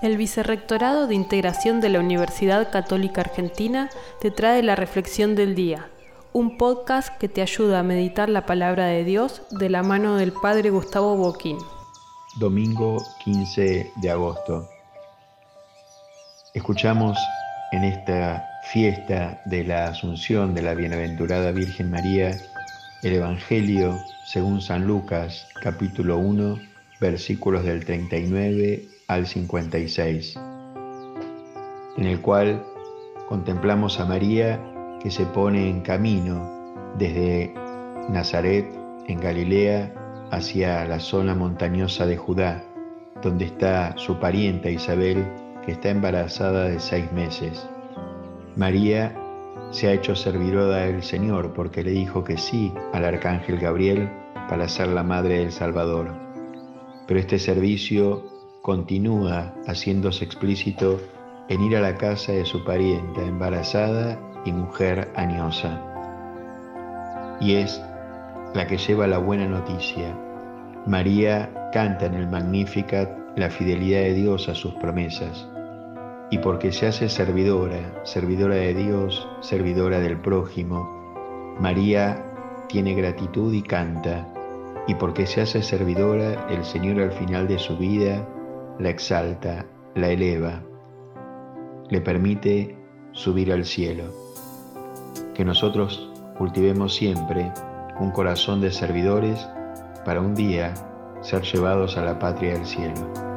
El Vicerrectorado de Integración de la Universidad Católica Argentina te trae la Reflexión del Día, un podcast que te ayuda a meditar la palabra de Dios de la mano del Padre Gustavo Boquín. Domingo 15 de agosto. Escuchamos en esta fiesta de la Asunción de la Bienaventurada Virgen María el Evangelio según San Lucas capítulo 1 versículos del 39 al 56, en el cual contemplamos a María que se pone en camino desde Nazaret, en Galilea, hacia la zona montañosa de Judá, donde está su parienta Isabel, que está embarazada de seis meses. María se ha hecho servidora del Señor porque le dijo que sí al arcángel Gabriel para ser la madre del Salvador. Pero este servicio continúa haciéndose explícito en ir a la casa de su parienta embarazada y mujer añosa. Y es la que lleva la buena noticia. María canta en el Magnificat la fidelidad de Dios a sus promesas. Y porque se hace servidora, servidora de Dios, servidora del prójimo, María tiene gratitud y canta. Y porque se hace servidora, el Señor al final de su vida la exalta, la eleva, le permite subir al cielo. Que nosotros cultivemos siempre un corazón de servidores para un día ser llevados a la patria del cielo.